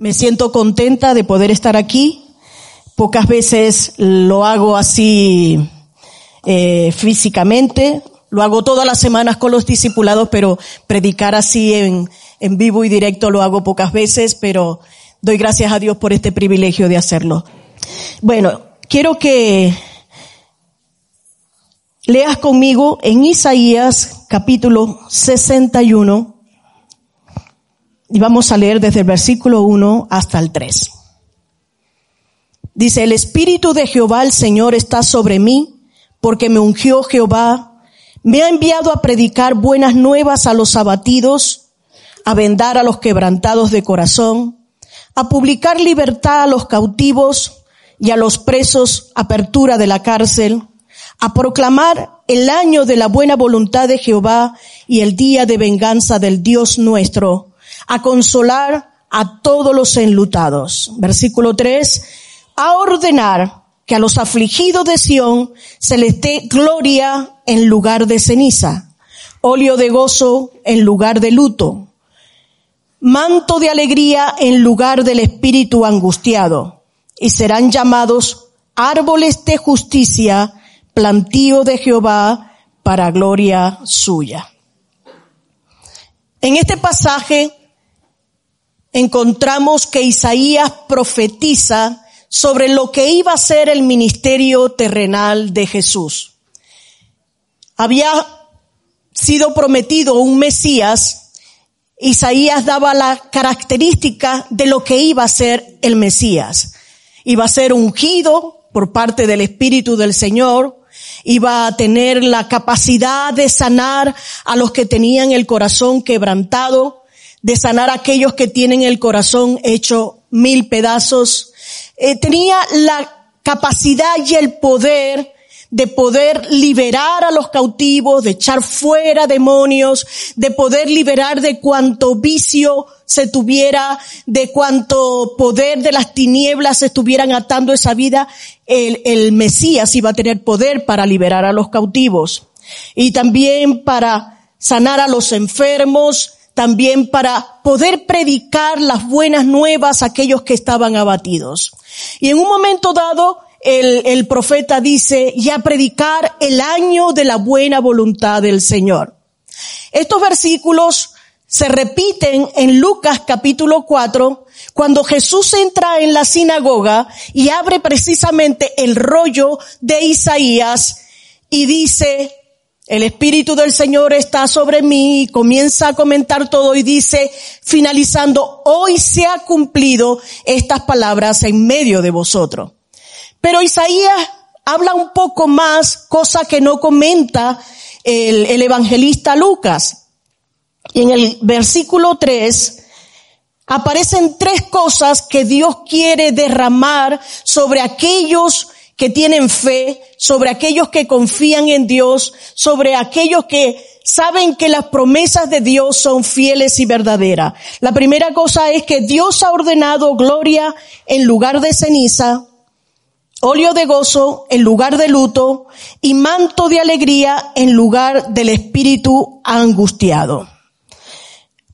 Me siento contenta de poder estar aquí. Pocas veces lo hago así eh, físicamente. Lo hago todas las semanas con los discipulados, pero predicar así en, en vivo y directo lo hago pocas veces, pero doy gracias a Dios por este privilegio de hacerlo. Bueno, quiero que leas conmigo en Isaías capítulo 61 y vamos a leer desde el versículo 1 hasta el 3. Dice, el Espíritu de Jehová el Señor está sobre mí, porque me ungió Jehová, me ha enviado a predicar buenas nuevas a los abatidos, a vendar a los quebrantados de corazón, a publicar libertad a los cautivos y a los presos apertura de la cárcel, a proclamar el año de la buena voluntad de Jehová y el día de venganza del Dios nuestro, a consolar a todos los enlutados. Versículo 3, a ordenar que a los afligidos de Sión se les dé gloria en lugar de ceniza, óleo de gozo en lugar de luto, manto de alegría en lugar del espíritu angustiado, y serán llamados árboles de justicia, plantío de Jehová para gloria suya. En este pasaje encontramos que Isaías profetiza sobre lo que iba a ser el ministerio terrenal de Jesús. Había sido prometido un Mesías, Isaías daba la característica de lo que iba a ser el Mesías. Iba a ser ungido por parte del Espíritu del Señor, iba a tener la capacidad de sanar a los que tenían el corazón quebrantado, de sanar a aquellos que tienen el corazón hecho mil pedazos. Eh, tenía la capacidad y el poder de poder liberar a los cautivos, de echar fuera demonios, de poder liberar de cuanto vicio se tuviera, de cuanto poder de las tinieblas se estuvieran atando esa vida, el, el Mesías iba a tener poder para liberar a los cautivos y también para sanar a los enfermos, también para poder predicar las buenas nuevas a aquellos que estaban abatidos. Y en un momento dado, el, el profeta dice, ya predicar el año de la buena voluntad del Señor. Estos versículos se repiten en Lucas capítulo 4, cuando Jesús entra en la sinagoga y abre precisamente el rollo de Isaías y dice, el Espíritu del Señor está sobre mí y comienza a comentar todo y dice, finalizando, hoy se ha cumplido estas palabras en medio de vosotros. Pero Isaías habla un poco más, cosa que no comenta el, el evangelista Lucas. Y en el versículo 3 aparecen tres cosas que Dios quiere derramar sobre aquellos que tienen fe, sobre aquellos que confían en Dios, sobre aquellos que saben que las promesas de Dios son fieles y verdaderas. La primera cosa es que Dios ha ordenado gloria en lugar de ceniza, óleo de gozo en lugar de luto y manto de alegría en lugar del espíritu angustiado.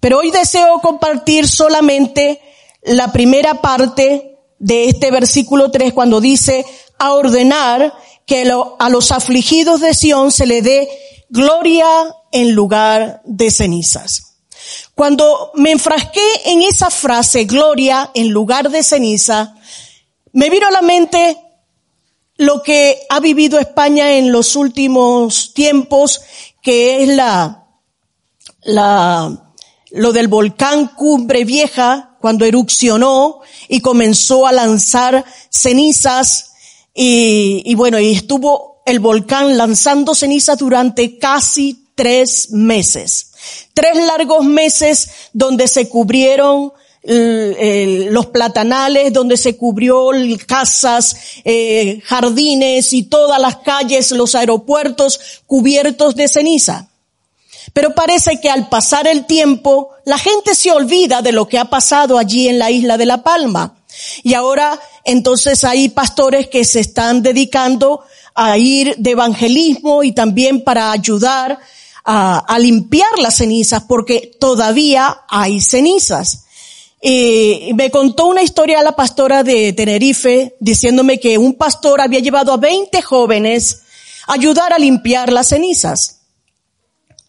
Pero hoy deseo compartir solamente la primera parte de este versículo 3 cuando dice, a ordenar que a los afligidos de Sión se le dé gloria en lugar de cenizas. Cuando me enfrasqué en esa frase, gloria en lugar de ceniza, me vino a la mente lo que ha vivido España en los últimos tiempos, que es la, la, lo del volcán Cumbre Vieja, cuando erupcionó y comenzó a lanzar cenizas y, bueno, y estuvo el volcán lanzando cenizas durante casi tres meses. Tres largos meses donde se cubrieron los platanales, donde se cubrió casas, eh, jardines y todas las calles, los aeropuertos cubiertos de ceniza. Pero parece que al pasar el tiempo, la gente se olvida de lo que ha pasado allí en la isla de La Palma. Y ahora entonces hay pastores que se están dedicando a ir de evangelismo y también para ayudar a, limpiar las cenizas porque todavía hay cenizas. Y me contó una historia la pastora de Tenerife diciéndome que un pastor había llevado a 20 jóvenes a ayudar a limpiar las cenizas.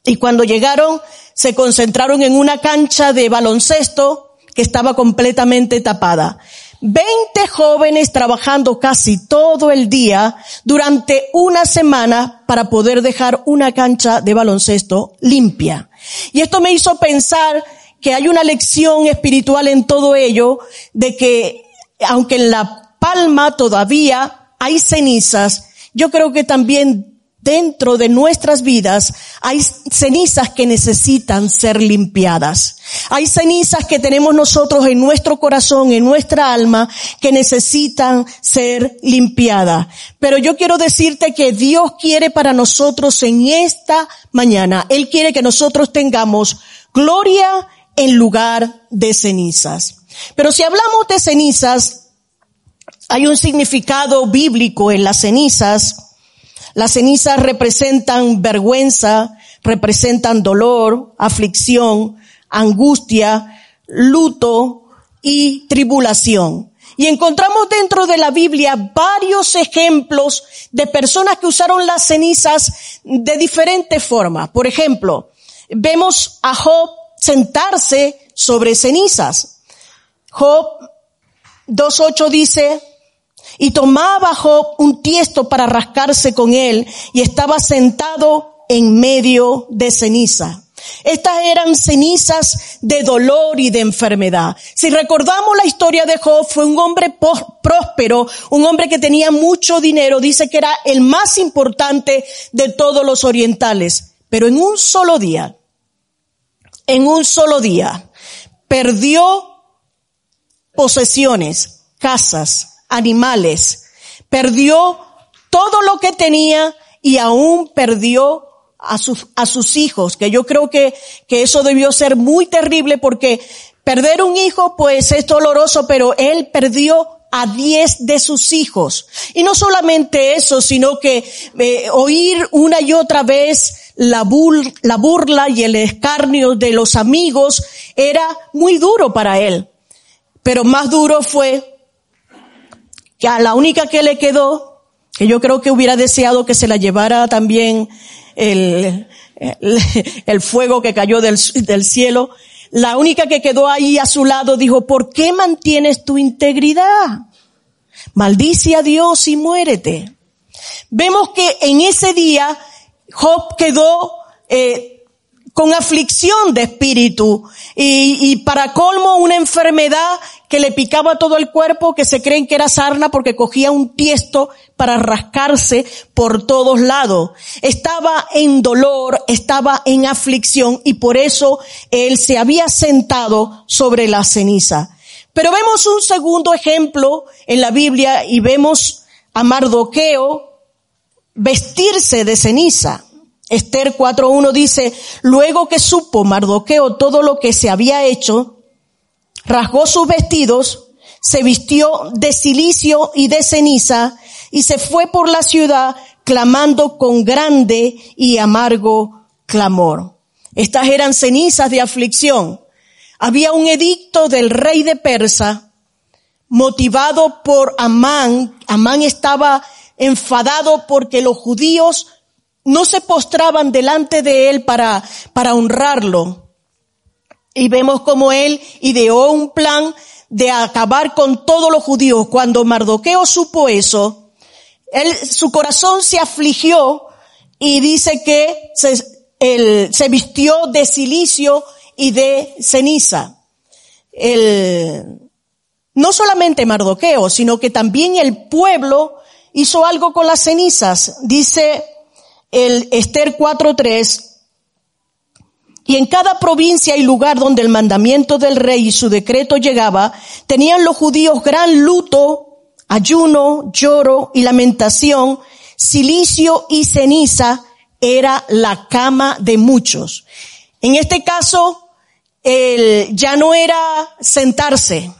Y cuando llegaron, se concentraron en una cancha de baloncesto que estaba completamente tapada. Veinte jóvenes trabajando casi todo el día durante una semana para poder dejar una cancha de baloncesto limpia. Y esto me hizo pensar que hay una lección espiritual en todo ello, de que aunque en la palma todavía hay cenizas, yo creo que también dentro de nuestras vidas hay cenizas que necesitan ser limpiadas. Hay cenizas que tenemos nosotros en nuestro corazón, en nuestra alma, que necesitan ser limpiadas. Pero yo quiero decirte que Dios quiere para nosotros en esta mañana, Él quiere que nosotros tengamos gloria en lugar de cenizas. Pero si hablamos de cenizas, hay un significado bíblico en las cenizas las cenizas representan vergüenza, representan dolor, aflicción, angustia, luto y tribulación. Y encontramos dentro de la Biblia varios ejemplos de personas que usaron las cenizas de diferentes formas. Por ejemplo, vemos a Job sentarse sobre cenizas. Job 2.8 dice, y tomaba Job un tiesto para rascarse con él y estaba sentado en medio de ceniza. Estas eran cenizas de dolor y de enfermedad. Si recordamos la historia de Job, fue un hombre próspero, un hombre que tenía mucho dinero, dice que era el más importante de todos los orientales. Pero en un solo día, en un solo día, perdió posesiones, casas, animales, perdió todo lo que tenía y aún perdió a sus, a sus hijos, que yo creo que, que eso debió ser muy terrible porque perder un hijo pues es doloroso, pero él perdió a diez de sus hijos. Y no solamente eso, sino que eh, oír una y otra vez la, la burla y el escarnio de los amigos era muy duro para él. Pero más duro fue que a la única que le quedó, que yo creo que hubiera deseado que se la llevara también el, el, fuego que cayó del, del cielo, la única que quedó ahí a su lado dijo, ¿por qué mantienes tu integridad? Maldice a Dios y muérete. Vemos que en ese día Job quedó eh, con aflicción de espíritu y, y, para colmo una enfermedad que le picaba todo el cuerpo que se creen que era sarna porque cogía un tiesto para rascarse por todos lados. Estaba en dolor, estaba en aflicción y por eso él se había sentado sobre la ceniza. Pero vemos un segundo ejemplo en la Biblia y vemos a Mardoqueo vestirse de ceniza. Esther 4.1 dice, luego que supo Mardoqueo todo lo que se había hecho, rasgó sus vestidos, se vistió de silicio y de ceniza y se fue por la ciudad clamando con grande y amargo clamor. Estas eran cenizas de aflicción. Había un edicto del rey de Persa motivado por Amán. Amán estaba enfadado porque los judíos no se postraban delante de él para, para honrarlo. Y vemos como él ideó un plan de acabar con todos los judíos. Cuando Mardoqueo supo eso, él, su corazón se afligió y dice que se, él, se vistió de silicio y de ceniza. El, no solamente Mardoqueo, sino que también el pueblo hizo algo con las cenizas. Dice el Esther 4.3, y en cada provincia y lugar donde el mandamiento del rey y su decreto llegaba, tenían los judíos gran luto, ayuno, lloro y lamentación, silicio y ceniza era la cama de muchos. En este caso, el, ya no era sentarse,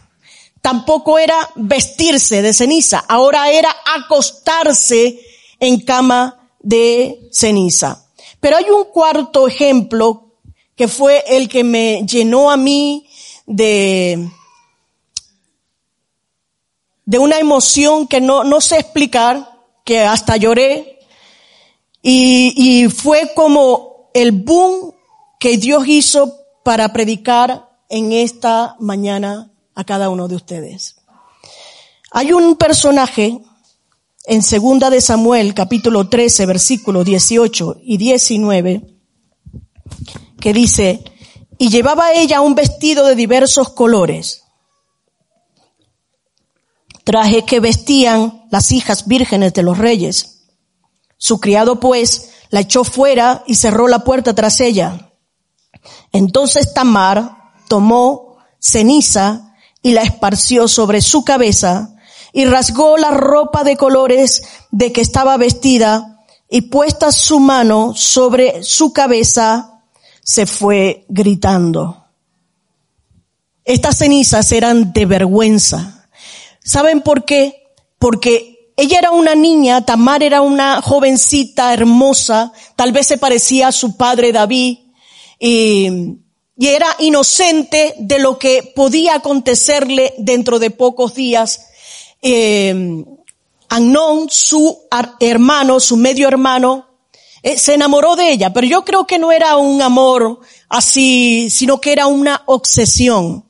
tampoco era vestirse de ceniza, ahora era acostarse en cama de ceniza. Pero hay un cuarto ejemplo que fue el que me llenó a mí de, de una emoción que no, no sé explicar, que hasta lloré, y, y fue como el boom que Dios hizo para predicar en esta mañana a cada uno de ustedes. Hay un personaje en segunda de Samuel, capítulo 13, versículos 18 y 19, que dice, y llevaba ella un vestido de diversos colores, traje que vestían las hijas vírgenes de los reyes. Su criado pues la echó fuera y cerró la puerta tras ella. Entonces Tamar tomó ceniza y la esparció sobre su cabeza y rasgó la ropa de colores de que estaba vestida y puesta su mano sobre su cabeza, se fue gritando. Estas cenizas eran de vergüenza. ¿Saben por qué? Porque ella era una niña, Tamar era una jovencita hermosa, tal vez se parecía a su padre David, y, y era inocente de lo que podía acontecerle dentro de pocos días eh, su hermano, su medio hermano, eh, se enamoró de ella, pero yo creo que no era un amor así, sino que era una obsesión.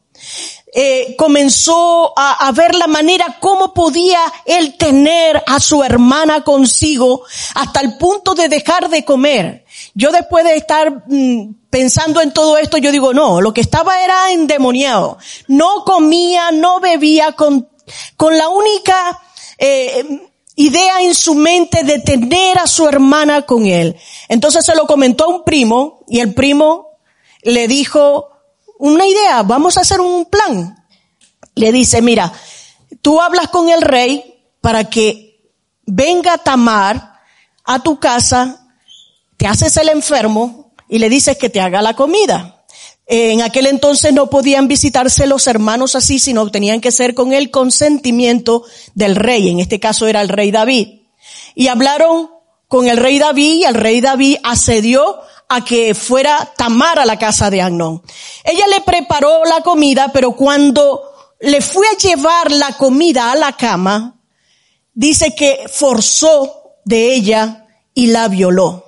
Eh, comenzó a, a, ver la manera cómo podía él tener a su hermana consigo hasta el punto de dejar de comer. Yo después de estar mm, pensando en todo esto, yo digo, no, lo que estaba era endemoniado. No comía, no bebía con con la única eh, idea en su mente de tener a su hermana con él. Entonces se lo comentó a un primo y el primo le dijo, una idea, vamos a hacer un plan. Le dice, mira, tú hablas con el rey para que venga Tamar a tu casa, te haces el enfermo y le dices que te haga la comida. En aquel entonces no podían visitarse los hermanos así, sino tenían que ser con el consentimiento del rey. En este caso era el rey David. Y hablaron con el rey David y el rey David accedió a que fuera Tamar a la casa de Agnón. Ella le preparó la comida, pero cuando le fue a llevar la comida a la cama, dice que forzó de ella y la violó.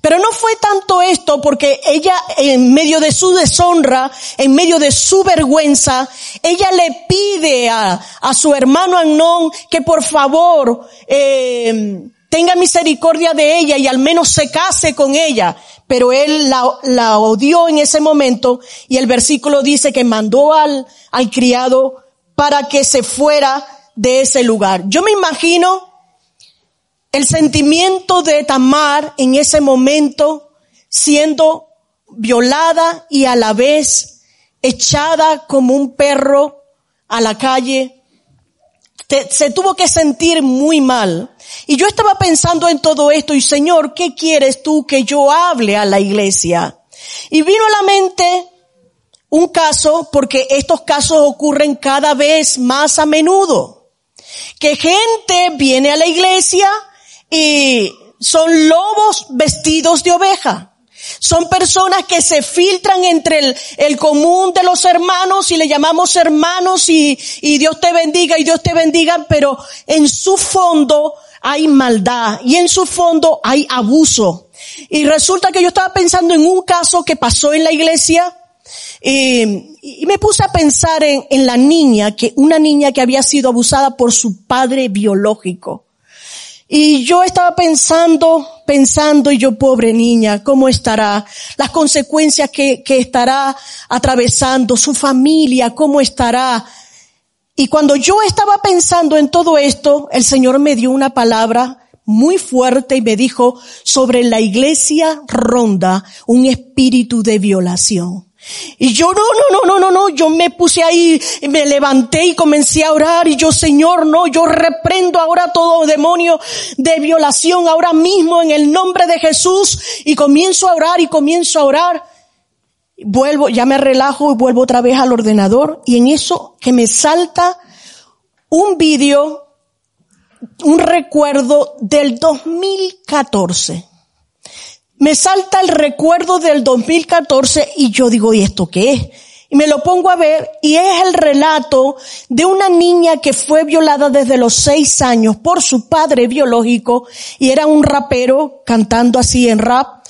Pero no fue tanto esto porque ella en medio de su deshonra, en medio de su vergüenza, ella le pide a, a su hermano Anón que por favor eh, tenga misericordia de ella y al menos se case con ella. Pero él la, la odió en ese momento y el versículo dice que mandó al, al criado para que se fuera de ese lugar. Yo me imagino el sentimiento de Tamar en ese momento siendo violada y a la vez echada como un perro a la calle, se tuvo que sentir muy mal. Y yo estaba pensando en todo esto y Señor, ¿qué quieres tú que yo hable a la iglesia? Y vino a la mente un caso, porque estos casos ocurren cada vez más a menudo, que gente viene a la iglesia, y son lobos vestidos de oveja. Son personas que se filtran entre el, común de los hermanos y le llamamos hermanos y, y Dios te bendiga y Dios te bendiga, pero en su fondo hay maldad y en su fondo hay abuso. Y resulta que yo estaba pensando en un caso que pasó en la iglesia y, y me puse a pensar en, en la niña, que una niña que había sido abusada por su padre biológico. Y yo estaba pensando, pensando, y yo, pobre niña, ¿cómo estará? Las consecuencias que, que estará atravesando, su familia, ¿cómo estará? Y cuando yo estaba pensando en todo esto, el Señor me dio una palabra muy fuerte y me dijo, sobre la iglesia ronda un espíritu de violación. Y yo no, no, no, no, no, no, yo me puse ahí, me levanté y comencé a orar y yo, Señor, no, yo reprendo ahora todo demonio de violación ahora mismo en el nombre de Jesús y comienzo a orar y comienzo a orar. Vuelvo, ya me relajo y vuelvo otra vez al ordenador y en eso que me salta un vídeo, un recuerdo del 2014 me salta el recuerdo del 2014 y yo digo, ¿y esto qué es? Y me lo pongo a ver y es el relato de una niña que fue violada desde los seis años por su padre biológico y era un rapero cantando así en rap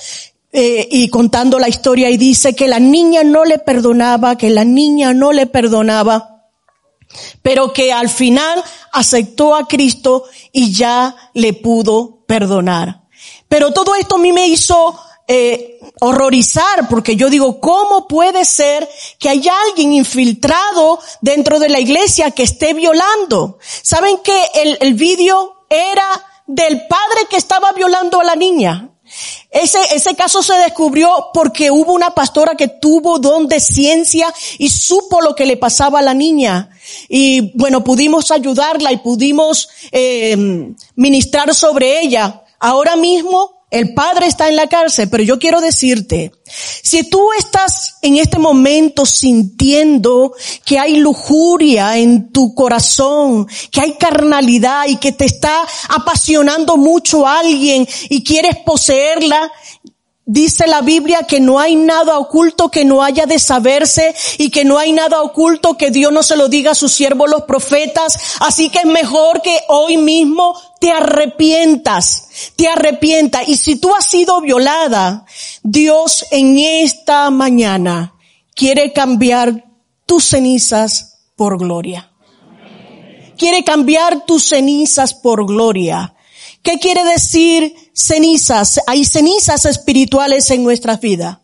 eh, y contando la historia y dice que la niña no le perdonaba, que la niña no le perdonaba, pero que al final aceptó a Cristo y ya le pudo perdonar. Pero todo esto a mí me hizo eh, horrorizar, porque yo digo, ¿cómo puede ser que haya alguien infiltrado dentro de la iglesia que esté violando? ¿Saben que el, el vídeo era del padre que estaba violando a la niña? Ese, ese caso se descubrió porque hubo una pastora que tuvo don de ciencia y supo lo que le pasaba a la niña. Y bueno, pudimos ayudarla y pudimos eh, ministrar sobre ella. Ahora mismo el padre está en la cárcel, pero yo quiero decirte, si tú estás en este momento sintiendo que hay lujuria en tu corazón, que hay carnalidad y que te está apasionando mucho a alguien y quieres poseerla, Dice la Biblia que no hay nada oculto que no haya de saberse y que no hay nada oculto que Dios no se lo diga a sus siervos los profetas. Así que es mejor que hoy mismo te arrepientas, te arrepientas. Y si tú has sido violada, Dios en esta mañana quiere cambiar tus cenizas por gloria. Quiere cambiar tus cenizas por gloria. ¿Qué quiere decir cenizas? Hay cenizas espirituales en nuestras vidas.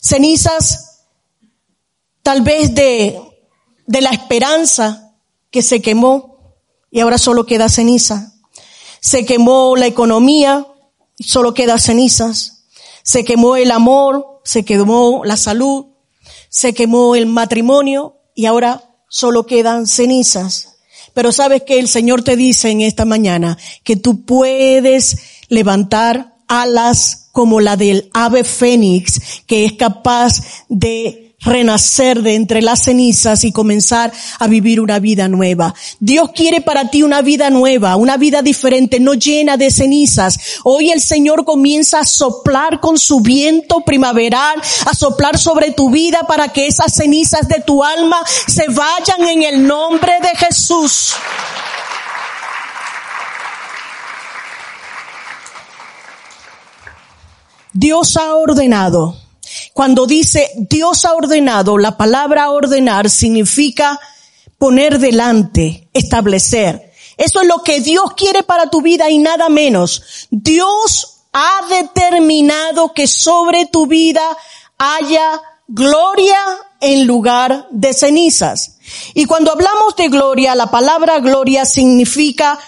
Cenizas tal vez de, de la esperanza que se quemó y ahora solo queda ceniza. Se quemó la economía y solo queda cenizas. Se quemó el amor, se quemó la salud, se quemó el matrimonio y ahora solo quedan cenizas. Pero sabes que el Señor te dice en esta mañana que tú puedes levantar alas como la del ave fénix, que es capaz de renacer de entre las cenizas y comenzar a vivir una vida nueva. Dios quiere para ti una vida nueva, una vida diferente, no llena de cenizas. Hoy el Señor comienza a soplar con su viento primaveral, a soplar sobre tu vida para que esas cenizas de tu alma se vayan en el nombre de Jesús. Dios ha ordenado cuando dice Dios ha ordenado, la palabra ordenar significa poner delante, establecer. Eso es lo que Dios quiere para tu vida y nada menos. Dios ha determinado que sobre tu vida haya gloria en lugar de cenizas. Y cuando hablamos de gloria, la palabra gloria significa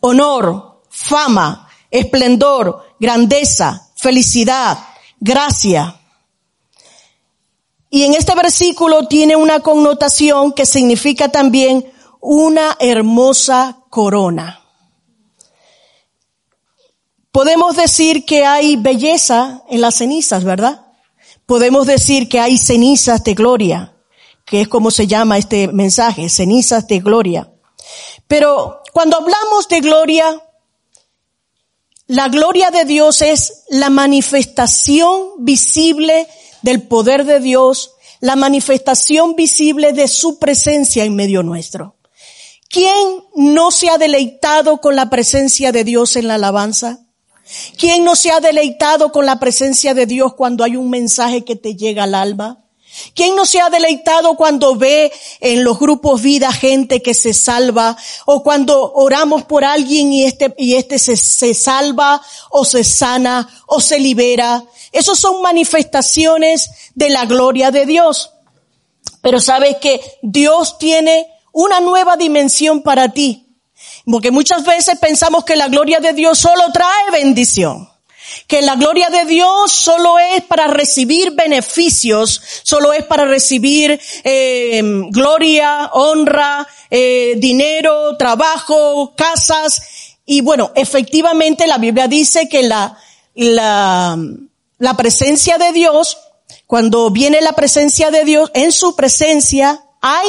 honor, fama, esplendor, grandeza, felicidad, gracia. Y en este versículo tiene una connotación que significa también una hermosa corona. Podemos decir que hay belleza en las cenizas, ¿verdad? Podemos decir que hay cenizas de gloria, que es como se llama este mensaje, cenizas de gloria. Pero cuando hablamos de gloria, la gloria de Dios es la manifestación visible del poder de Dios, la manifestación visible de su presencia en medio nuestro. ¿Quién no se ha deleitado con la presencia de Dios en la alabanza? ¿Quién no se ha deleitado con la presencia de Dios cuando hay un mensaje que te llega al alma? ¿Quién no se ha deleitado cuando ve en los grupos vida gente que se salva o cuando oramos por alguien y este, y este se, se salva o se sana o se libera? Esos son manifestaciones de la gloria de Dios. Pero sabes que Dios tiene una nueva dimensión para ti. Porque muchas veces pensamos que la gloria de Dios solo trae bendición. Que la gloria de Dios solo es para recibir beneficios, solo es para recibir eh, gloria, honra, eh, dinero, trabajo, casas. Y bueno, efectivamente la Biblia dice que la, la, la presencia de Dios, cuando viene la presencia de Dios, en su presencia hay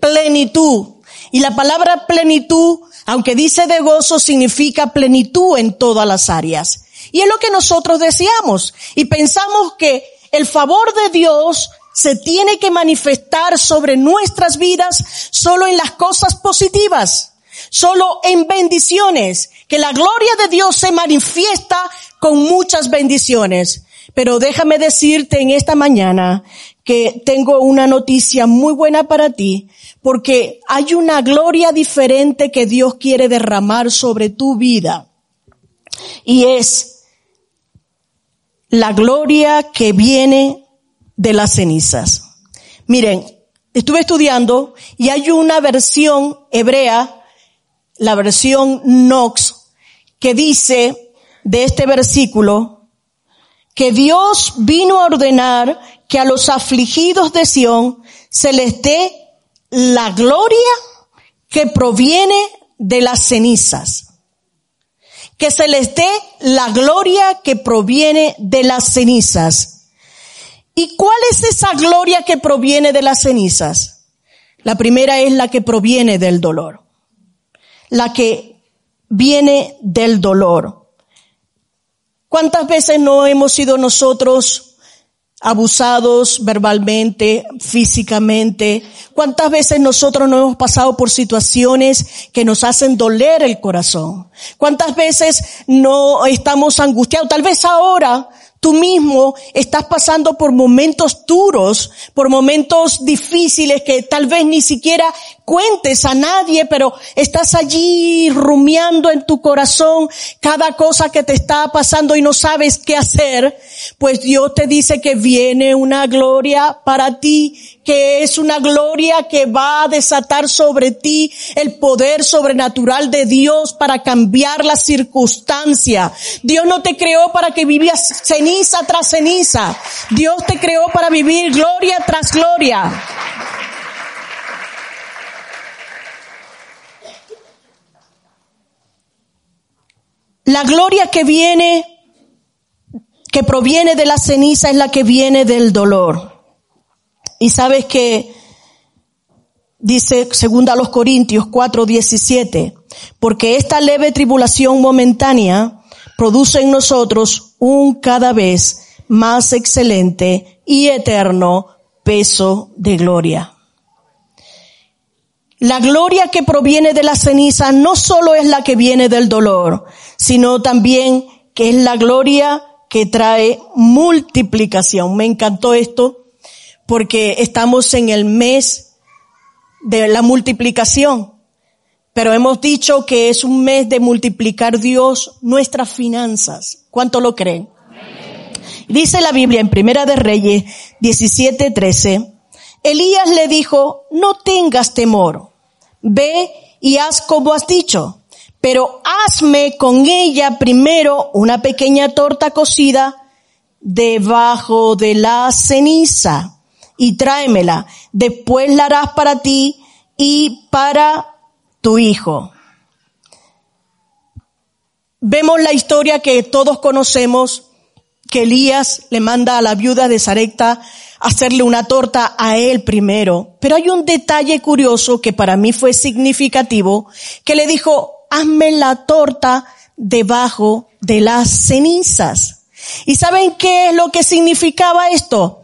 plenitud. Y la palabra plenitud, aunque dice de gozo, significa plenitud en todas las áreas. Y es lo que nosotros deseamos. Y pensamos que el favor de Dios se tiene que manifestar sobre nuestras vidas solo en las cosas positivas, solo en bendiciones, que la gloria de Dios se manifiesta con muchas bendiciones. Pero déjame decirte en esta mañana que tengo una noticia muy buena para ti, porque hay una gloria diferente que Dios quiere derramar sobre tu vida. Y es la gloria que viene de las cenizas. Miren, estuve estudiando y hay una versión hebrea, la versión Nox, que dice de este versículo que Dios vino a ordenar que a los afligidos de Sión se les dé la gloria que proviene de las cenizas. Que se les dé la gloria que proviene de las cenizas. ¿Y cuál es esa gloria que proviene de las cenizas? La primera es la que proviene del dolor. La que viene del dolor. ¿Cuántas veces no hemos sido nosotros abusados verbalmente, físicamente. ¿Cuántas veces nosotros no hemos pasado por situaciones que nos hacen doler el corazón? ¿Cuántas veces no estamos angustiados? Tal vez ahora tú mismo estás pasando por momentos duros, por momentos difíciles que tal vez ni siquiera cuentes a nadie, pero estás allí rumiando en tu corazón cada cosa que te está pasando y no sabes qué hacer, pues Dios te dice que viene una gloria para ti, que es una gloria que va a desatar sobre ti el poder sobrenatural de Dios para cambiar la circunstancia. Dios no te creó para que vivas ceniza tras ceniza. Dios te creó para vivir gloria tras gloria. La gloria que viene, que proviene de la ceniza es la que viene del dolor. Y sabes que dice segunda a los Corintios 4, 17, porque esta leve tribulación momentánea produce en nosotros un cada vez más excelente y eterno peso de gloria. La gloria que proviene de la ceniza no solo es la que viene del dolor, sino también que es la gloria que trae multiplicación. Me encantó esto porque estamos en el mes de la multiplicación, pero hemos dicho que es un mes de multiplicar Dios nuestras finanzas. ¿Cuánto lo creen? Dice la Biblia en Primera de Reyes 17:13, Elías le dijo, no tengas temor ve y haz como has dicho, pero hazme con ella primero una pequeña torta cocida debajo de la ceniza y tráemela. Después la harás para ti y para tu hijo. Vemos la historia que todos conocemos, que Elías le manda a la viuda de Sarepta hacerle una torta a él primero. Pero hay un detalle curioso que para mí fue significativo, que le dijo, hazme la torta debajo de las cenizas. ¿Y saben qué es lo que significaba esto?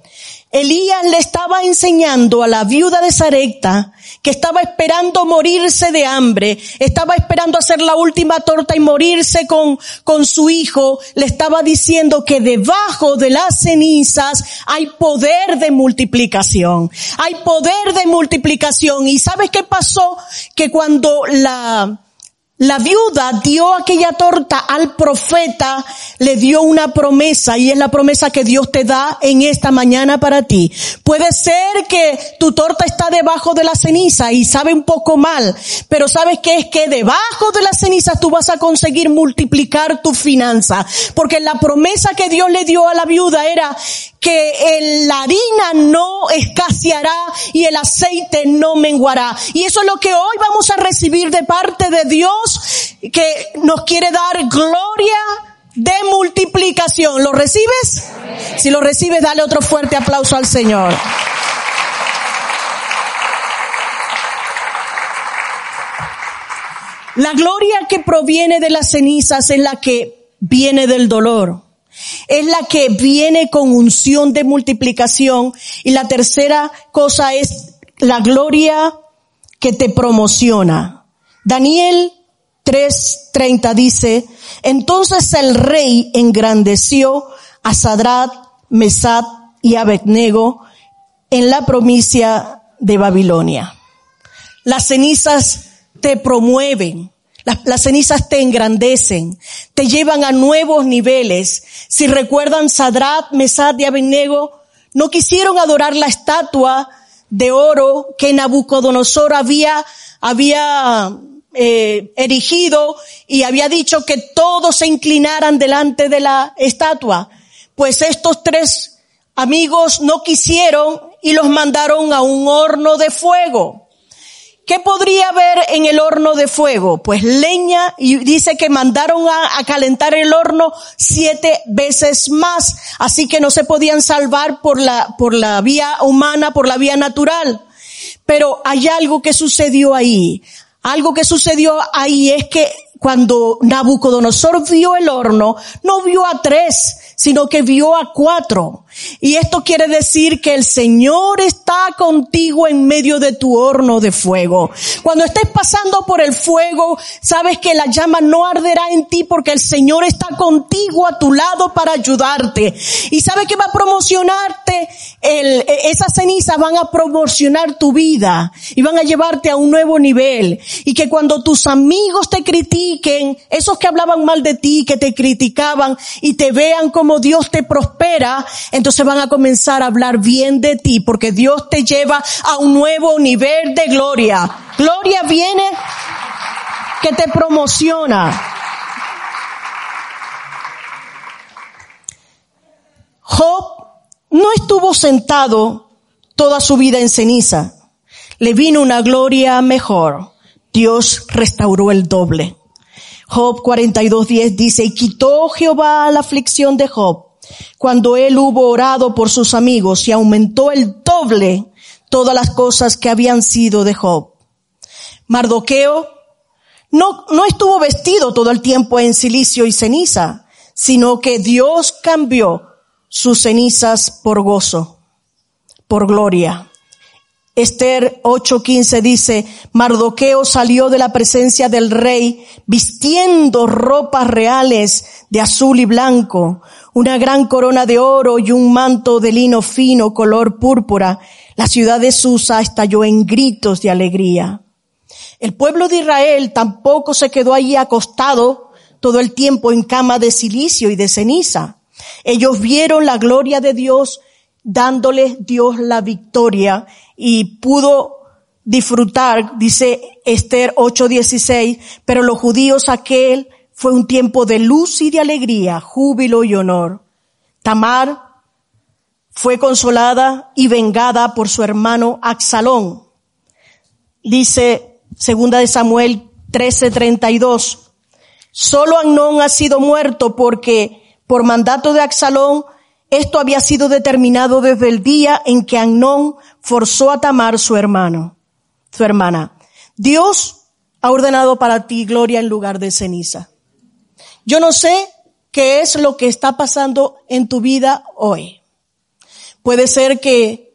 Elías le estaba enseñando a la viuda de Sarepta que estaba esperando morirse de hambre, estaba esperando hacer la última torta y morirse con, con su hijo, le estaba diciendo que debajo de las cenizas hay poder de multiplicación, hay poder de multiplicación. ¿Y sabes qué pasó? Que cuando la, la viuda dio aquella torta al profeta, le dio una promesa y es la promesa que Dios te da en esta mañana para ti. Puede ser que tu torta está debajo de la ceniza y sabe un poco mal, pero sabes que es que debajo de la ceniza tú vas a conseguir multiplicar tu finanza, porque la promesa que Dios le dio a la viuda era que la harina no escaseará y el aceite no menguará. Y eso es lo que hoy vamos a recibir de parte de Dios, que nos quiere dar gloria de multiplicación. ¿Lo recibes? Si lo recibes, dale otro fuerte aplauso al Señor. La gloria que proviene de las cenizas es la que viene del dolor. Es la que viene con unción de multiplicación. Y la tercera cosa es la gloria que te promociona. Daniel 3:30 dice, entonces el rey engrandeció a Sadrat, Mesad y Abednego en la provincia de Babilonia. Las cenizas te promueven, las, las, cenizas te engrandecen, te llevan a nuevos niveles. Si recuerdan, Sadrat, Mesad y Abednego no quisieron adorar la estatua de oro que Nabucodonosor había, había eh, erigido y había dicho que todos se inclinaran delante de la estatua. Pues estos tres amigos no quisieron y los mandaron a un horno de fuego. ¿Qué podría haber en el horno de fuego? Pues leña y dice que mandaron a, calentar el horno siete veces más. Así que no se podían salvar por la, por la vía humana, por la vía natural. Pero hay algo que sucedió ahí. Algo que sucedió ahí es que cuando Nabucodonosor vio el horno, no vio a tres, sino que vio a cuatro. Y esto quiere decir que el Señor está contigo en medio de tu horno de fuego. Cuando estés pasando por el fuego, sabes que la llama no arderá en ti porque el Señor está contigo a tu lado para ayudarte. Y sabe que va a promocionarte, el, esas cenizas van a promocionar tu vida y van a llevarte a un nuevo nivel. Y que cuando tus amigos te critiquen, esos que hablaban mal de ti, que te criticaban y te vean como Dios te prospera, entonces van a comenzar a hablar bien de ti porque Dios te lleva a un nuevo nivel de gloria. Gloria viene que te promociona. Job no estuvo sentado toda su vida en ceniza. Le vino una gloria mejor. Dios restauró el doble. Job 42.10 dice, y quitó Jehová la aflicción de Job cuando él hubo orado por sus amigos y aumentó el doble todas las cosas que habían sido de Job. Mardoqueo no, no estuvo vestido todo el tiempo en silicio y ceniza, sino que Dios cambió sus cenizas por gozo, por gloria. Esther 8:15 dice, Mardoqueo salió de la presencia del rey vistiendo ropas reales de azul y blanco, una gran corona de oro y un manto de lino fino color púrpura. La ciudad de Susa estalló en gritos de alegría. El pueblo de Israel tampoco se quedó allí acostado todo el tiempo en cama de silicio y de ceniza. Ellos vieron la gloria de Dios dándoles Dios la victoria y pudo disfrutar, dice Esther 8:16, pero los judíos aquel fue un tiempo de luz y de alegría, júbilo y honor. Tamar fue consolada y vengada por su hermano Axalón. Dice segunda de Samuel 13:32, solo Amnón ha sido muerto porque por mandato de Axalón esto había sido determinado desde el día en que Amnón forzó a Tamar su hermano, su hermana. Dios ha ordenado para ti gloria en lugar de ceniza. Yo no sé qué es lo que está pasando en tu vida hoy. Puede ser que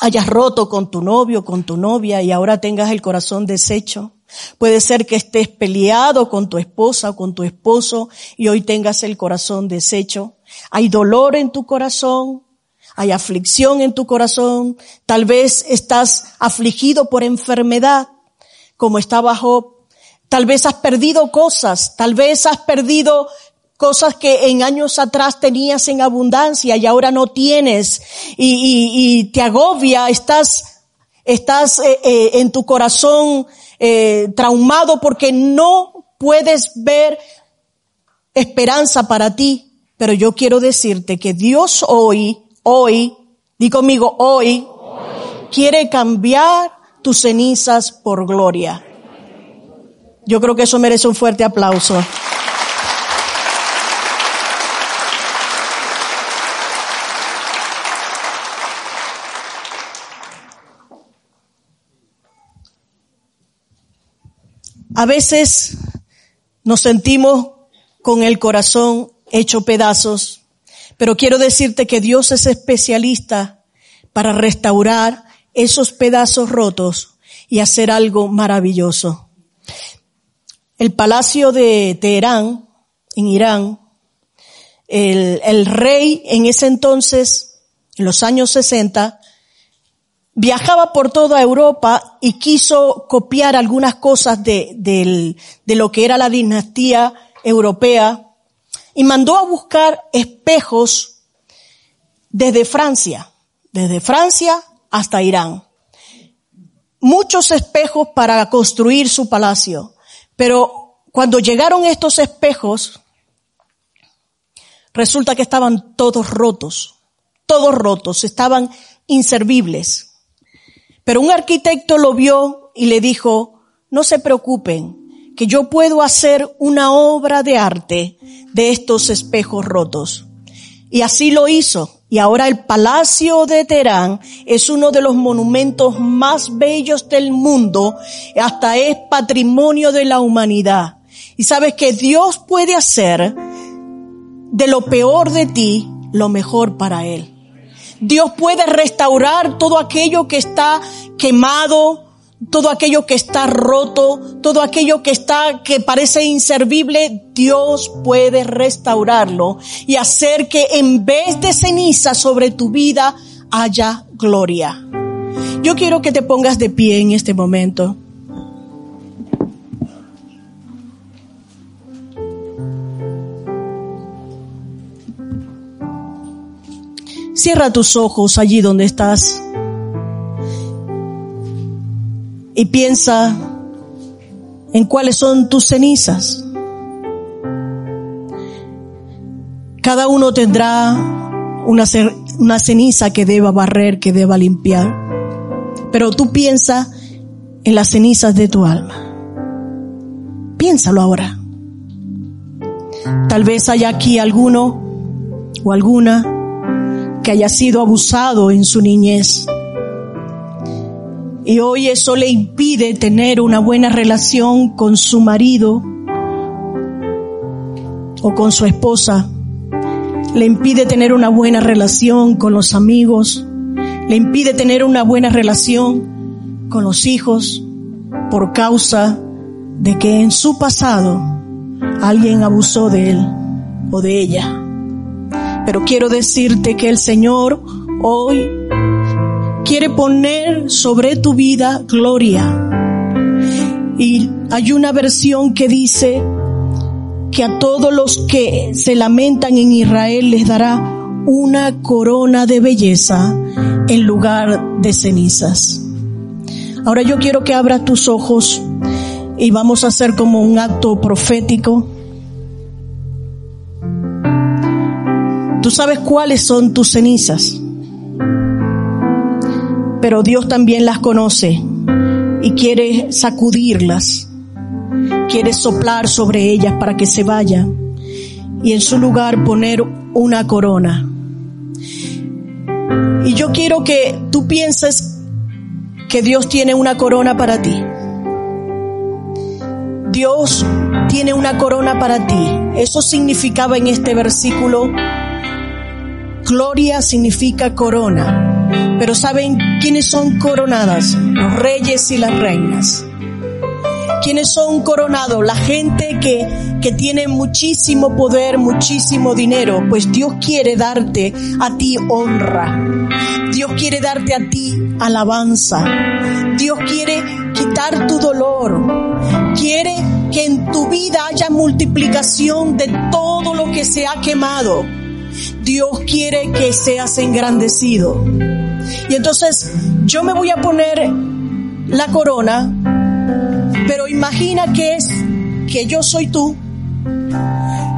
hayas roto con tu novio, con tu novia y ahora tengas el corazón deshecho. Puede ser que estés peleado con tu esposa o con tu esposo y hoy tengas el corazón deshecho. Hay dolor en tu corazón, hay aflicción en tu corazón, tal vez estás afligido por enfermedad, como estaba Job. Tal vez has perdido cosas, tal vez has perdido cosas que en años atrás tenías en abundancia y ahora no tienes y, y, y te agobia, estás, estás eh, eh, en tu corazón eh, traumado porque no puedes ver esperanza para ti. Pero yo quiero decirte que Dios hoy, hoy, di conmigo hoy, quiere cambiar tus cenizas por gloria. Yo creo que eso merece un fuerte aplauso. A veces nos sentimos con el corazón hecho pedazos, pero quiero decirte que Dios es especialista para restaurar esos pedazos rotos y hacer algo maravilloso. El palacio de Teherán, en Irán, el, rey en ese entonces, en los años 60, viajaba por toda Europa y quiso copiar algunas cosas de, lo que era la dinastía europea y mandó a buscar espejos desde Francia, desde Francia hasta Irán. Muchos espejos para construir su palacio, pero cuando llegaron estos espejos, resulta que estaban todos rotos, todos rotos, estaban inservibles. Pero un arquitecto lo vio y le dijo, no se preocupen, que yo puedo hacer una obra de arte de estos espejos rotos. Y así lo hizo. Y ahora el Palacio de Teherán es uno de los monumentos más bellos del mundo, hasta es patrimonio de la humanidad. Y sabes que Dios puede hacer de lo peor de ti lo mejor para Él. Dios puede restaurar todo aquello que está quemado, todo aquello que está roto, todo aquello que está, que parece inservible, Dios puede restaurarlo y hacer que en vez de ceniza sobre tu vida haya gloria. Yo quiero que te pongas de pie en este momento. Cierra tus ojos allí donde estás y piensa en cuáles son tus cenizas. Cada uno tendrá una, ceniza que deba barrer, que deba limpiar. Pero tú piensa en las cenizas de tu alma. Piénsalo ahora. Tal vez haya aquí alguno o alguna que haya sido abusado en su niñez. Y hoy eso le impide tener una buena relación con su marido o con su esposa. Le impide tener una buena relación con los amigos. Le impide tener una buena relación con los hijos por causa de que en su pasado alguien abusó de él o de ella. Pero quiero decirte que el Señor hoy quiere poner sobre tu vida gloria. Y hay una versión que dice que a todos los que se lamentan en Israel les dará una corona de belleza en lugar de cenizas. Ahora yo quiero que abras tus ojos y vamos a hacer como un acto profético. Tú sabes cuáles son tus cenizas, pero Dios también las conoce y quiere sacudirlas, quiere soplar sobre ellas para que se vayan y en su lugar poner una corona. Y yo quiero que tú pienses que Dios tiene una corona para ti. Dios tiene una corona para ti. Eso significaba en este versículo Gloria significa corona. Pero ¿saben quiénes son coronadas? Los reyes y las reinas. ¿Quiénes son coronados? La gente que, que tiene muchísimo poder, muchísimo dinero. Pues Dios quiere darte a ti honra. Dios quiere darte a ti alabanza. Dios quiere quitar tu dolor. Quiere que en tu vida haya multiplicación de todo lo que se ha quemado Dios quiere que seas engrandecido. Y entonces yo me voy a poner la corona, pero imagina que es que yo soy tú.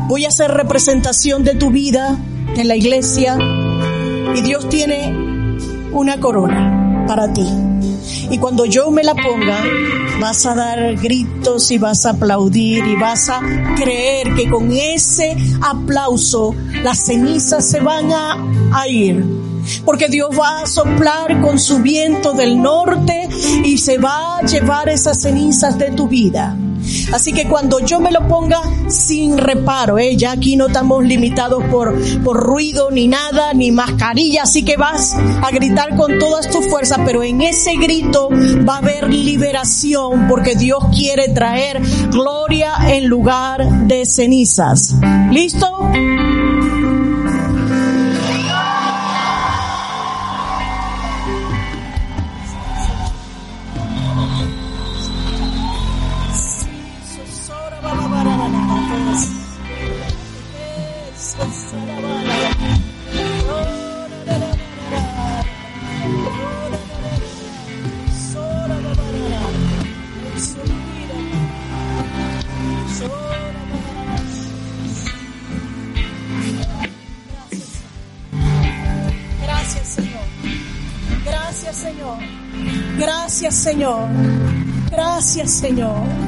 Voy a hacer representación de tu vida en la iglesia y Dios tiene una corona para ti. Y cuando yo me la ponga, vas a dar gritos y vas a aplaudir y vas a creer que con ese aplauso las cenizas se van a, ir. Porque Dios va a soplar con su viento del norte y se va a llevar esas cenizas de tu vida. Así que cuando yo me lo ponga sin reparo, ¿eh? ya aquí no estamos limitados por, por ruido ni nada, ni mascarilla, así que vas a gritar con todas tus fuerzas, pero en ese grito va a haber liberación porque Dios quiere traer gloria en lugar de cenizas. ¿Listo? Señor.